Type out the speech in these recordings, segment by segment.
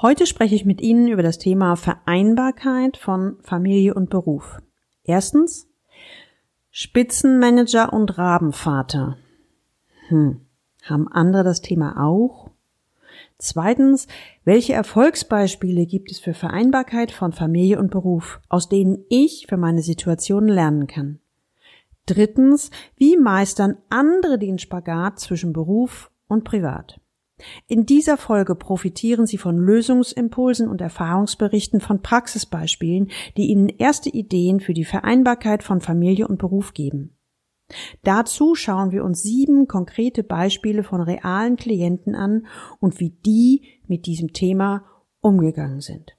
Heute spreche ich mit Ihnen über das Thema Vereinbarkeit von Familie und Beruf. Erstens, Spitzenmanager und Rabenvater. Hm, haben andere das Thema auch? Zweitens, welche Erfolgsbeispiele gibt es für Vereinbarkeit von Familie und Beruf, aus denen ich für meine Situation lernen kann? Drittens, wie meistern andere den Spagat zwischen Beruf und Privat? In dieser Folge profitieren Sie von Lösungsimpulsen und Erfahrungsberichten von Praxisbeispielen, die Ihnen erste Ideen für die Vereinbarkeit von Familie und Beruf geben. Dazu schauen wir uns sieben konkrete Beispiele von realen Klienten an und wie die mit diesem Thema umgegangen sind.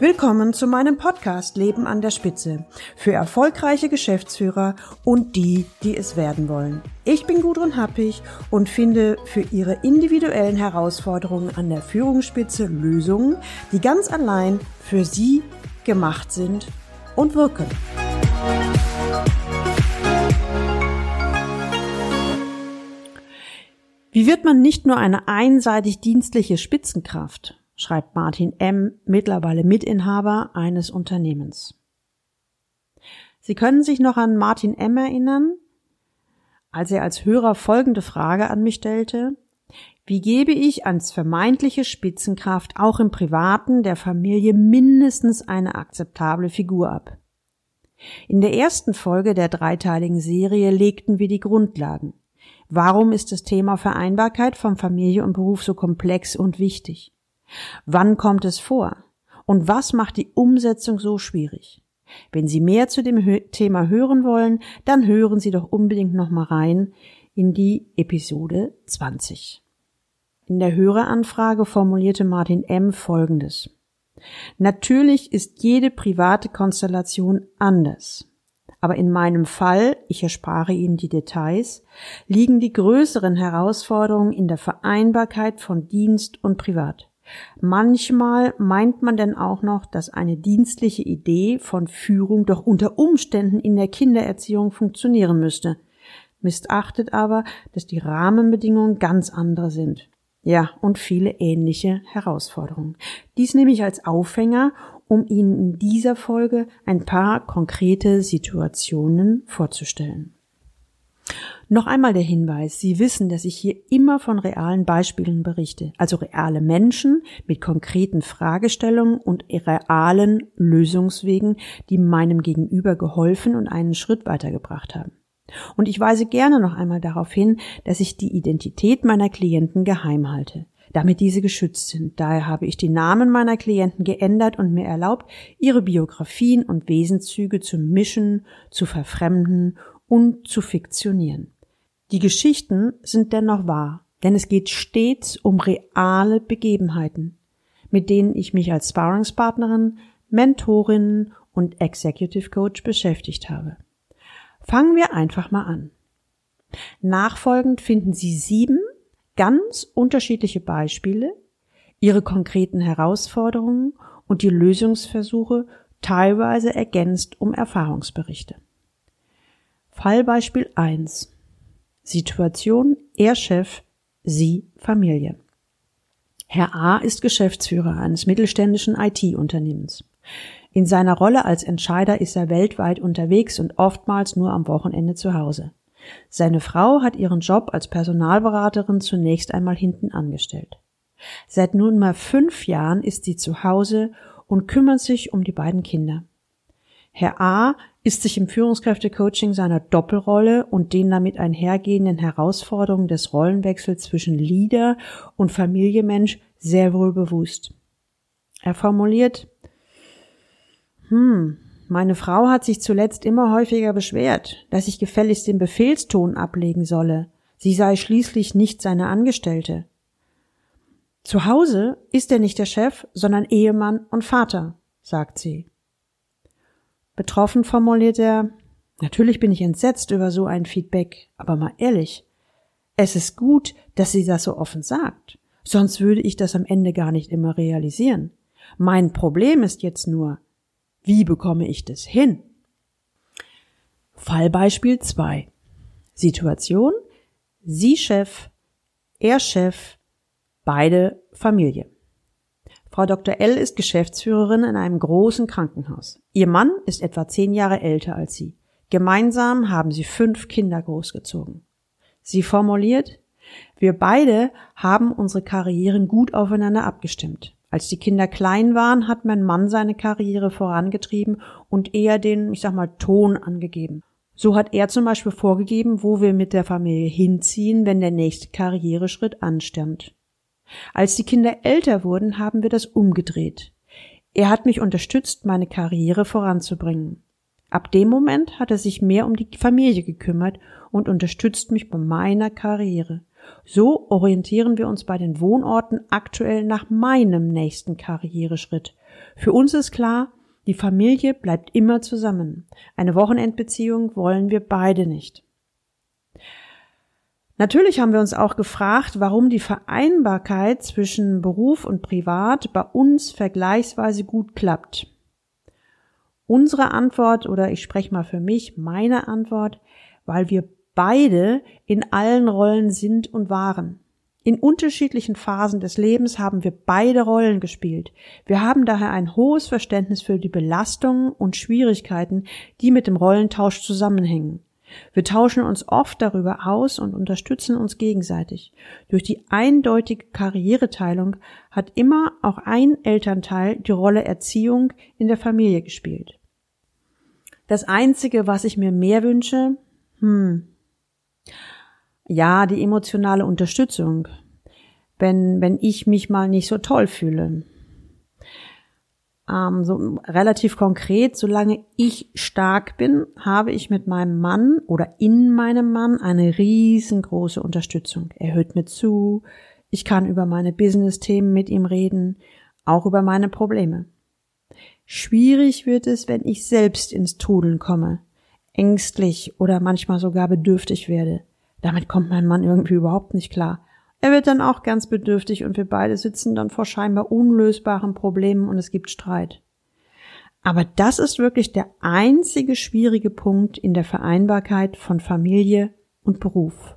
Willkommen zu meinem Podcast Leben an der Spitze für erfolgreiche Geschäftsführer und die, die es werden wollen. Ich bin Gudrun Happig und finde für Ihre individuellen Herausforderungen an der Führungsspitze Lösungen, die ganz allein für Sie gemacht sind und wirken. Wie wird man nicht nur eine einseitig dienstliche Spitzenkraft, schreibt Martin M., mittlerweile Mitinhaber eines Unternehmens. Sie können sich noch an Martin M. erinnern, als er als Hörer folgende Frage an mich stellte. Wie gebe ich als vermeintliche Spitzenkraft auch im Privaten der Familie mindestens eine akzeptable Figur ab? In der ersten Folge der dreiteiligen Serie legten wir die Grundlagen. Warum ist das Thema Vereinbarkeit von Familie und Beruf so komplex und wichtig? Wann kommt es vor? Und was macht die Umsetzung so schwierig? Wenn Sie mehr zu dem Thema hören wollen, dann hören Sie doch unbedingt noch mal rein in die Episode 20. In der Höreranfrage formulierte Martin M. Folgendes. Natürlich ist jede private Konstellation anders. Aber in meinem Fall, ich erspare Ihnen die Details, liegen die größeren Herausforderungen in der Vereinbarkeit von Dienst und Privat. Manchmal meint man denn auch noch, dass eine dienstliche Idee von Führung doch unter Umständen in der Kindererziehung funktionieren müsste, missachtet aber, dass die Rahmenbedingungen ganz andere sind. Ja, und viele ähnliche Herausforderungen. Dies nehme ich als Aufhänger, um Ihnen in dieser Folge ein paar konkrete Situationen vorzustellen. Noch einmal der Hinweis, Sie wissen, dass ich hier immer von realen Beispielen berichte, also reale Menschen mit konkreten Fragestellungen und realen Lösungswegen, die meinem Gegenüber geholfen und einen Schritt weitergebracht haben. Und ich weise gerne noch einmal darauf hin, dass ich die Identität meiner Klienten geheim halte, damit diese geschützt sind. Daher habe ich die Namen meiner Klienten geändert und mir erlaubt, ihre Biografien und Wesenszüge zu mischen, zu verfremden und zu fiktionieren. Die Geschichten sind dennoch wahr, denn es geht stets um reale Begebenheiten, mit denen ich mich als Sparringspartnerin, Mentorin und Executive Coach beschäftigt habe. Fangen wir einfach mal an. Nachfolgend finden Sie sieben ganz unterschiedliche Beispiele, Ihre konkreten Herausforderungen und die Lösungsversuche teilweise ergänzt um Erfahrungsberichte. Fallbeispiel 1. Situation Er Chef, Sie Familie. Herr A ist Geschäftsführer eines mittelständischen IT-Unternehmens. In seiner Rolle als Entscheider ist er weltweit unterwegs und oftmals nur am Wochenende zu Hause. Seine Frau hat ihren Job als Personalberaterin zunächst einmal hinten angestellt. Seit nunmehr fünf Jahren ist sie zu Hause und kümmert sich um die beiden Kinder. Herr A ist sich im Führungskräftecoaching seiner Doppelrolle und den damit einhergehenden Herausforderungen des Rollenwechsels zwischen Leader und Familienmensch sehr wohl bewusst. Er formuliert, hm, meine Frau hat sich zuletzt immer häufiger beschwert, dass ich gefälligst den Befehlston ablegen solle. Sie sei schließlich nicht seine Angestellte. Zu Hause ist er nicht der Chef, sondern Ehemann und Vater, sagt sie. Betroffen formuliert er, natürlich bin ich entsetzt über so ein Feedback, aber mal ehrlich, es ist gut, dass sie das so offen sagt, sonst würde ich das am Ende gar nicht immer realisieren. Mein Problem ist jetzt nur, wie bekomme ich das hin? Fallbeispiel 2. Situation, Sie Chef, er Chef, Beide Familie. Frau Dr. L ist Geschäftsführerin in einem großen Krankenhaus. Ihr Mann ist etwa zehn Jahre älter als sie. Gemeinsam haben sie fünf Kinder großgezogen. Sie formuliert, wir beide haben unsere Karrieren gut aufeinander abgestimmt. Als die Kinder klein waren, hat mein Mann seine Karriere vorangetrieben und eher den, ich sag mal, Ton angegeben. So hat er zum Beispiel vorgegeben, wo wir mit der Familie hinziehen, wenn der nächste Karriereschritt anstand. Als die Kinder älter wurden, haben wir das umgedreht. Er hat mich unterstützt, meine Karriere voranzubringen. Ab dem Moment hat er sich mehr um die Familie gekümmert und unterstützt mich bei meiner Karriere. So orientieren wir uns bei den Wohnorten aktuell nach meinem nächsten Karriereschritt. Für uns ist klar, die Familie bleibt immer zusammen. Eine Wochenendbeziehung wollen wir beide nicht. Natürlich haben wir uns auch gefragt, warum die Vereinbarkeit zwischen Beruf und Privat bei uns vergleichsweise gut klappt. Unsere Antwort, oder ich spreche mal für mich, meine Antwort, weil wir beide in allen Rollen sind und waren. In unterschiedlichen Phasen des Lebens haben wir beide Rollen gespielt. Wir haben daher ein hohes Verständnis für die Belastungen und Schwierigkeiten, die mit dem Rollentausch zusammenhängen. Wir tauschen uns oft darüber aus und unterstützen uns gegenseitig. Durch die eindeutige Karriereteilung hat immer auch ein Elternteil die Rolle Erziehung in der Familie gespielt. Das Einzige, was ich mir mehr wünsche, hm, ja, die emotionale Unterstützung, wenn, wenn ich mich mal nicht so toll fühle. Ähm, so relativ konkret, solange ich stark bin, habe ich mit meinem Mann oder in meinem Mann eine riesengroße Unterstützung. Er hört mir zu, ich kann über meine Business-Themen mit ihm reden, auch über meine Probleme. Schwierig wird es, wenn ich selbst ins Trudeln komme, ängstlich oder manchmal sogar bedürftig werde. Damit kommt mein Mann irgendwie überhaupt nicht klar. Er wird dann auch ganz bedürftig und wir beide sitzen dann vor scheinbar unlösbaren Problemen und es gibt Streit. Aber das ist wirklich der einzige schwierige Punkt in der Vereinbarkeit von Familie und Beruf.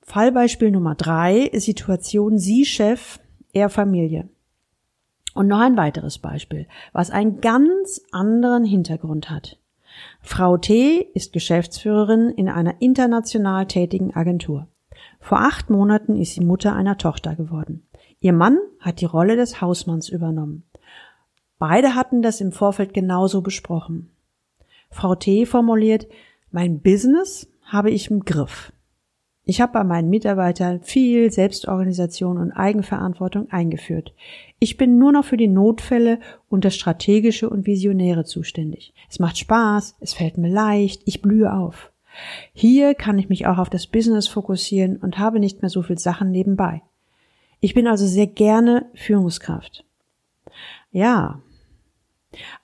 Fallbeispiel Nummer drei, Situation Sie Chef, er Familie. Und noch ein weiteres Beispiel, was einen ganz anderen Hintergrund hat. Frau T. ist Geschäftsführerin in einer international tätigen Agentur. Vor acht Monaten ist sie Mutter einer Tochter geworden. Ihr Mann hat die Rolle des Hausmanns übernommen. Beide hatten das im Vorfeld genauso besprochen. Frau T. formuliert, mein Business habe ich im Griff. Ich habe bei meinen Mitarbeitern viel Selbstorganisation und Eigenverantwortung eingeführt. Ich bin nur noch für die Notfälle und das Strategische und Visionäre zuständig. Es macht Spaß, es fällt mir leicht, ich blühe auf. Hier kann ich mich auch auf das Business fokussieren und habe nicht mehr so viel Sachen nebenbei. Ich bin also sehr gerne Führungskraft. Ja.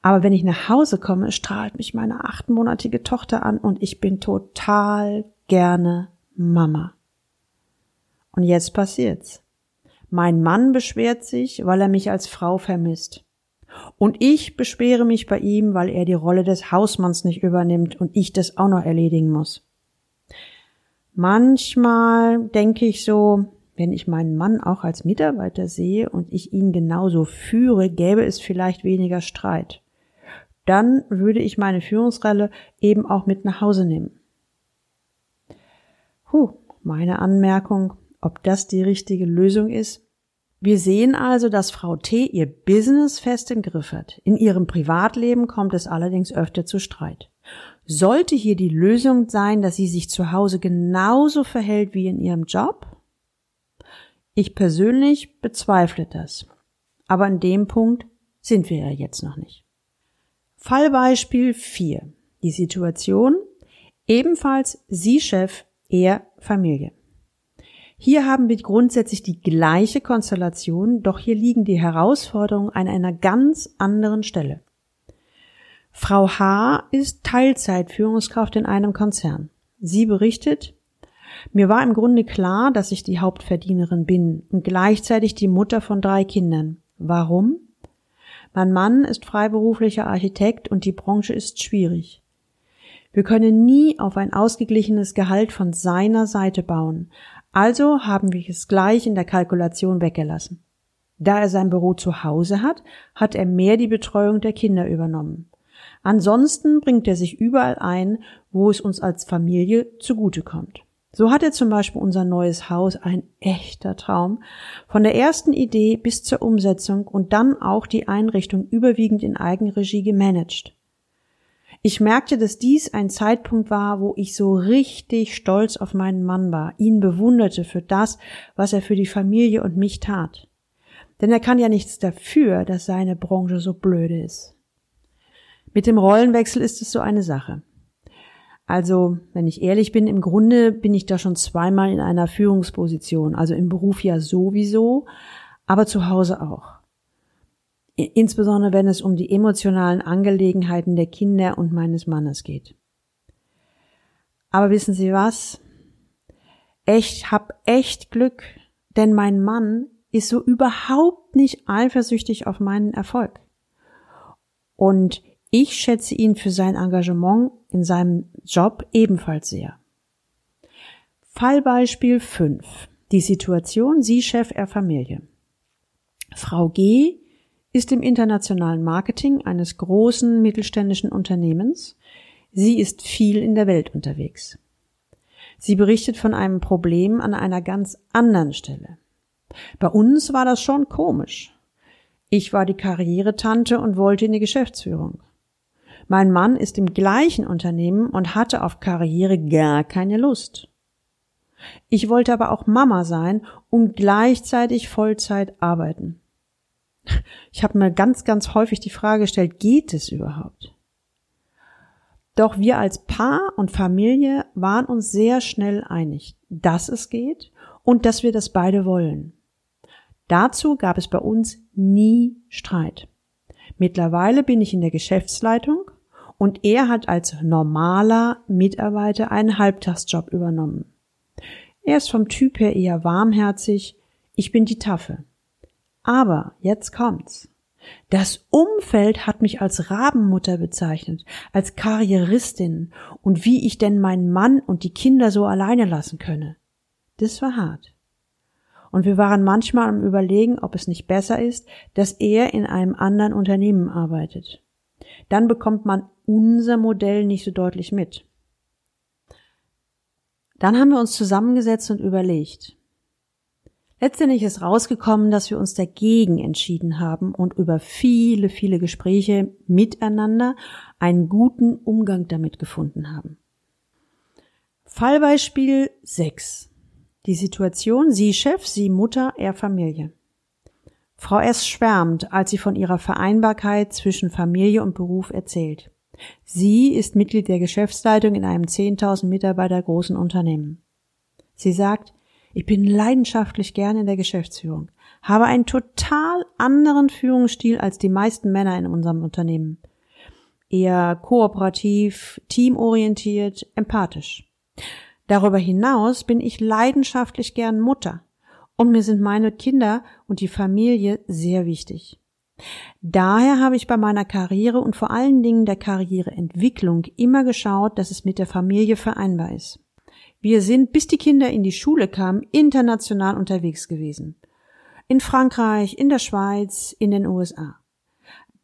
Aber wenn ich nach Hause komme, strahlt mich meine achtmonatige Tochter an und ich bin total gerne Mama. Und jetzt passiert's. Mein Mann beschwert sich, weil er mich als Frau vermisst. Und ich beschwere mich bei ihm, weil er die Rolle des Hausmanns nicht übernimmt und ich das auch noch erledigen muss. Manchmal denke ich so, wenn ich meinen Mann auch als Mitarbeiter sehe und ich ihn genauso führe, gäbe es vielleicht weniger Streit. Dann würde ich meine Führungsrolle eben auch mit nach Hause nehmen. Huh, meine Anmerkung, ob das die richtige Lösung ist. Wir sehen also, dass Frau T ihr Business fest im Griff hat. In ihrem Privatleben kommt es allerdings öfter zu Streit. Sollte hier die Lösung sein, dass sie sich zu Hause genauso verhält wie in ihrem Job? Ich persönlich bezweifle das. Aber an dem Punkt sind wir ja jetzt noch nicht. Fallbeispiel 4. Die Situation. Ebenfalls Sie Chef eher Familie. Hier haben wir grundsätzlich die gleiche Konstellation, doch hier liegen die Herausforderungen an einer ganz anderen Stelle. Frau H. ist Teilzeitführungskraft in einem Konzern. Sie berichtet, mir war im Grunde klar, dass ich die Hauptverdienerin bin und gleichzeitig die Mutter von drei Kindern. Warum? Mein Mann ist freiberuflicher Architekt und die Branche ist schwierig. Wir können nie auf ein ausgeglichenes Gehalt von seiner Seite bauen. Also haben wir es gleich in der Kalkulation weggelassen. Da er sein Büro zu Hause hat, hat er mehr die Betreuung der Kinder übernommen. Ansonsten bringt er sich überall ein, wo es uns als Familie zugutekommt. So hat er zum Beispiel unser neues Haus, ein echter Traum, von der ersten Idee bis zur Umsetzung und dann auch die Einrichtung überwiegend in Eigenregie gemanagt. Ich merkte, dass dies ein Zeitpunkt war, wo ich so richtig stolz auf meinen Mann war, ihn bewunderte für das, was er für die Familie und mich tat. Denn er kann ja nichts dafür, dass seine Branche so blöde ist. Mit dem Rollenwechsel ist es so eine Sache. Also, wenn ich ehrlich bin, im Grunde bin ich da schon zweimal in einer Führungsposition, also im Beruf ja sowieso, aber zu Hause auch. Insbesondere wenn es um die emotionalen Angelegenheiten der Kinder und meines Mannes geht. Aber wissen Sie was? Ich hab echt Glück, denn mein Mann ist so überhaupt nicht eifersüchtig auf meinen Erfolg. Und ich schätze ihn für sein Engagement in seinem Job ebenfalls sehr. Fallbeispiel 5. Die Situation Sie Chef er Familie. Frau G ist im internationalen Marketing eines großen mittelständischen Unternehmens. Sie ist viel in der Welt unterwegs. Sie berichtet von einem Problem an einer ganz anderen Stelle. Bei uns war das schon komisch. Ich war die Karrieretante und wollte in die Geschäftsführung. Mein Mann ist im gleichen Unternehmen und hatte auf Karriere gar keine Lust. Ich wollte aber auch Mama sein und gleichzeitig Vollzeit arbeiten. Ich habe mir ganz, ganz häufig die Frage gestellt, geht es überhaupt? Doch wir als Paar und Familie waren uns sehr schnell einig, dass es geht und dass wir das beide wollen. Dazu gab es bei uns nie Streit. Mittlerweile bin ich in der Geschäftsleitung und er hat als normaler Mitarbeiter einen Halbtagsjob übernommen. Er ist vom Typ her eher warmherzig, ich bin die Taffe. Aber jetzt kommt's. Das Umfeld hat mich als Rabenmutter bezeichnet, als Karrieristin und wie ich denn meinen Mann und die Kinder so alleine lassen könne. Das war hart. Und wir waren manchmal am Überlegen, ob es nicht besser ist, dass er in einem anderen Unternehmen arbeitet. Dann bekommt man unser Modell nicht so deutlich mit. Dann haben wir uns zusammengesetzt und überlegt, Letztendlich ist rausgekommen, dass wir uns dagegen entschieden haben und über viele, viele Gespräche miteinander einen guten Umgang damit gefunden haben. Fallbeispiel 6. Die Situation, sie Chef, sie Mutter, er Familie. Frau S. schwärmt, als sie von ihrer Vereinbarkeit zwischen Familie und Beruf erzählt. Sie ist Mitglied der Geschäftsleitung in einem 10.000 Mitarbeiter großen Unternehmen. Sie sagt, ich bin leidenschaftlich gerne in der Geschäftsführung, habe einen total anderen Führungsstil als die meisten Männer in unserem Unternehmen. Eher kooperativ, teamorientiert, empathisch. Darüber hinaus bin ich leidenschaftlich gern Mutter und mir sind meine Kinder und die Familie sehr wichtig. Daher habe ich bei meiner Karriere und vor allen Dingen der Karriereentwicklung immer geschaut, dass es mit der Familie vereinbar ist. Wir sind, bis die Kinder in die Schule kamen, international unterwegs gewesen. In Frankreich, in der Schweiz, in den USA.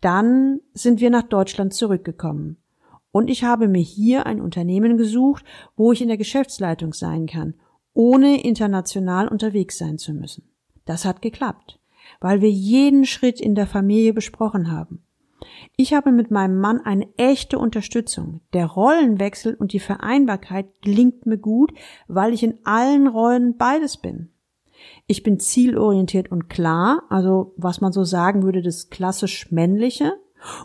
Dann sind wir nach Deutschland zurückgekommen. Und ich habe mir hier ein Unternehmen gesucht, wo ich in der Geschäftsleitung sein kann, ohne international unterwegs sein zu müssen. Das hat geklappt, weil wir jeden Schritt in der Familie besprochen haben. Ich habe mit meinem Mann eine echte Unterstützung. Der Rollenwechsel und die Vereinbarkeit gelingt mir gut, weil ich in allen Rollen beides bin. Ich bin zielorientiert und klar, also was man so sagen würde, das klassisch männliche,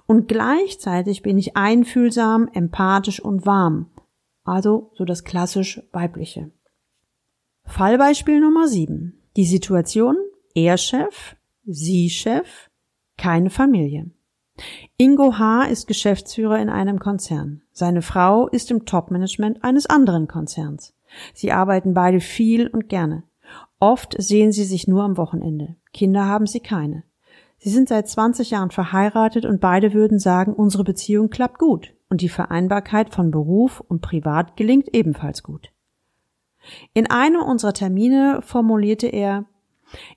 und gleichzeitig bin ich einfühlsam, empathisch und warm, also so das klassisch weibliche. Fallbeispiel Nummer 7. Die Situation, er Chef, sie Chef, keine Familie. Ingo H. ist Geschäftsführer in einem Konzern. Seine Frau ist im Topmanagement eines anderen Konzerns. Sie arbeiten beide viel und gerne. Oft sehen sie sich nur am Wochenende. Kinder haben sie keine. Sie sind seit 20 Jahren verheiratet und beide würden sagen, unsere Beziehung klappt gut und die Vereinbarkeit von Beruf und Privat gelingt ebenfalls gut. In einem unserer Termine formulierte er,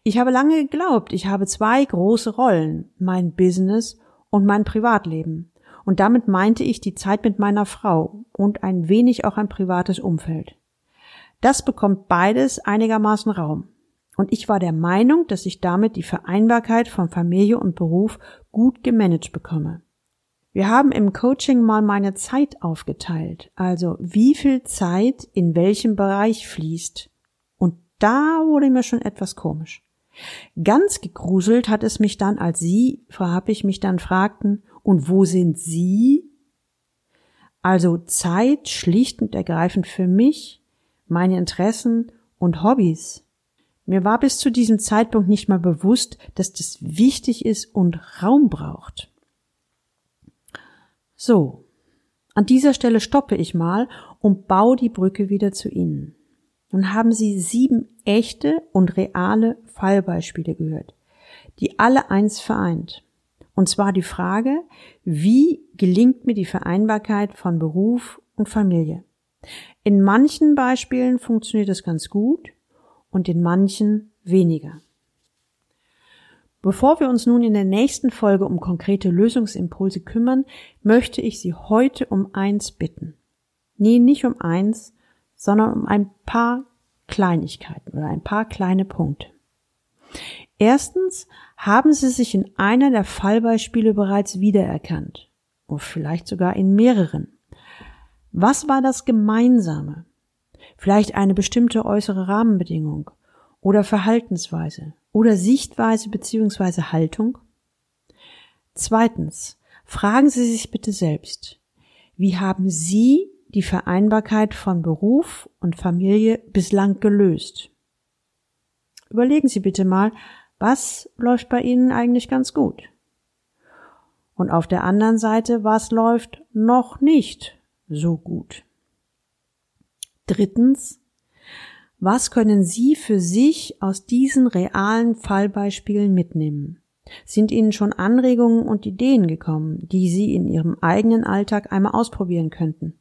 ich habe lange geglaubt, ich habe zwei große Rollen, mein Business und mein Privatleben. Und damit meinte ich die Zeit mit meiner Frau und ein wenig auch ein privates Umfeld. Das bekommt beides einigermaßen Raum. Und ich war der Meinung, dass ich damit die Vereinbarkeit von Familie und Beruf gut gemanagt bekomme. Wir haben im Coaching mal meine Zeit aufgeteilt, also wie viel Zeit in welchem Bereich fließt. Und da wurde mir schon etwas komisch. Ganz gegruselt hat es mich dann, als Sie, Frau Happig, mich dann fragten, und wo sind Sie? Also Zeit schlicht und ergreifend für mich, meine Interessen und Hobbys. Mir war bis zu diesem Zeitpunkt nicht mal bewusst, dass das wichtig ist und Raum braucht. So, an dieser Stelle stoppe ich mal und baue die Brücke wieder zu Ihnen. Nun haben Sie sieben echte und reale Fallbeispiele gehört, die alle eins vereint. Und zwar die Frage, wie gelingt mir die Vereinbarkeit von Beruf und Familie? In manchen Beispielen funktioniert es ganz gut und in manchen weniger. Bevor wir uns nun in der nächsten Folge um konkrete Lösungsimpulse kümmern, möchte ich Sie heute um eins bitten. Nee, nicht um eins, sondern um ein paar Kleinigkeiten oder ein paar kleine Punkte. Erstens haben Sie sich in einer der Fallbeispiele bereits wiedererkannt oder vielleicht sogar in mehreren. Was war das Gemeinsame? Vielleicht eine bestimmte äußere Rahmenbedingung oder Verhaltensweise oder Sichtweise bzw. Haltung? Zweitens, fragen Sie sich bitte selbst, wie haben Sie die Vereinbarkeit von Beruf und Familie bislang gelöst? Überlegen Sie bitte mal, was läuft bei Ihnen eigentlich ganz gut? Und auf der anderen Seite, was läuft noch nicht so gut? Drittens, was können Sie für sich aus diesen realen Fallbeispielen mitnehmen? Sind Ihnen schon Anregungen und Ideen gekommen, die Sie in Ihrem eigenen Alltag einmal ausprobieren könnten?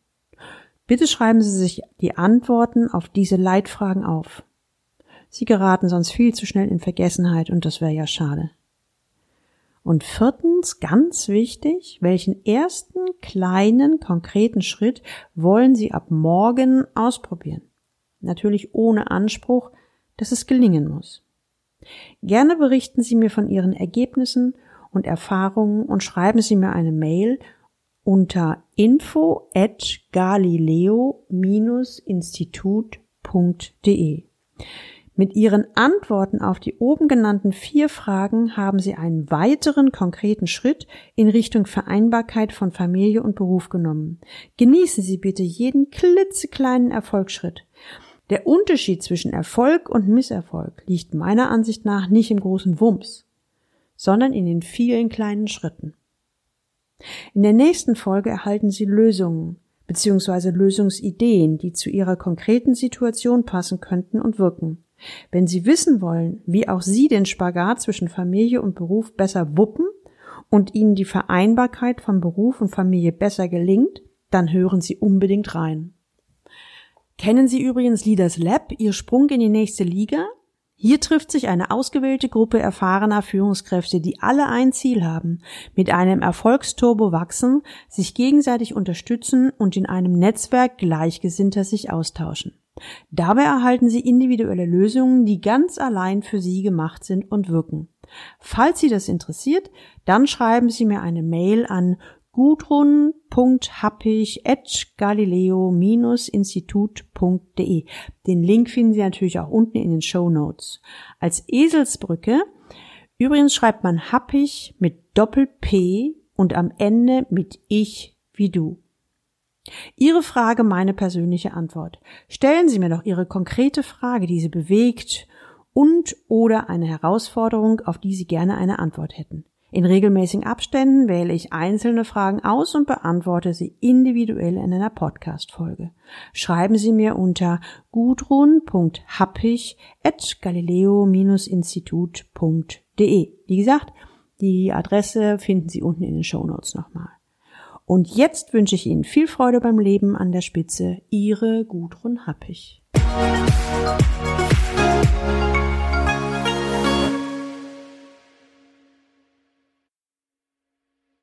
Bitte schreiben Sie sich die Antworten auf diese Leitfragen auf. Sie geraten sonst viel zu schnell in Vergessenheit und das wäre ja schade. Und viertens, ganz wichtig, welchen ersten kleinen konkreten Schritt wollen Sie ab morgen ausprobieren? natürlich ohne Anspruch, dass es gelingen muss. Gerne berichten Sie mir von Ihren Ergebnissen und Erfahrungen und schreiben Sie mir eine Mail unter info at galileo-institut.de. Mit Ihren Antworten auf die oben genannten vier Fragen haben Sie einen weiteren konkreten Schritt in Richtung Vereinbarkeit von Familie und Beruf genommen. Genießen Sie bitte jeden klitzekleinen Erfolgsschritt. Der Unterschied zwischen Erfolg und Misserfolg liegt meiner Ansicht nach nicht im großen Wumms, sondern in den vielen kleinen Schritten. In der nächsten Folge erhalten Sie Lösungen bzw. Lösungsideen, die zu Ihrer konkreten Situation passen könnten und wirken. Wenn Sie wissen wollen, wie auch Sie den Spagat zwischen Familie und Beruf besser wuppen und Ihnen die Vereinbarkeit von Beruf und Familie besser gelingt, dann hören Sie unbedingt rein. Kennen Sie übrigens Leaders Lab, Ihr Sprung in die nächste Liga? Hier trifft sich eine ausgewählte Gruppe erfahrener Führungskräfte, die alle ein Ziel haben, mit einem Erfolgsturbo wachsen, sich gegenseitig unterstützen und in einem Netzwerk Gleichgesinnter sich austauschen. Dabei erhalten Sie individuelle Lösungen, die ganz allein für Sie gemacht sind und wirken. Falls Sie das interessiert, dann schreiben Sie mir eine Mail an gudrun.happig.galileo-institut.de. Den Link finden Sie natürlich auch unten in den Show Notes. Als Eselsbrücke übrigens schreibt man happig mit Doppel-P und am Ende mit ich wie du. Ihre Frage, meine persönliche Antwort. Stellen Sie mir doch Ihre konkrete Frage, die Sie bewegt und oder eine Herausforderung, auf die Sie gerne eine Antwort hätten. In regelmäßigen Abständen wähle ich einzelne Fragen aus und beantworte sie individuell in einer Podcast-Folge. Schreiben Sie mir unter gudrun.happig.galileo-institut.de. Wie gesagt, die Adresse finden Sie unten in den Show Notes nochmal. Und jetzt wünsche ich Ihnen viel Freude beim Leben an der Spitze. Ihre Gudrun Happig.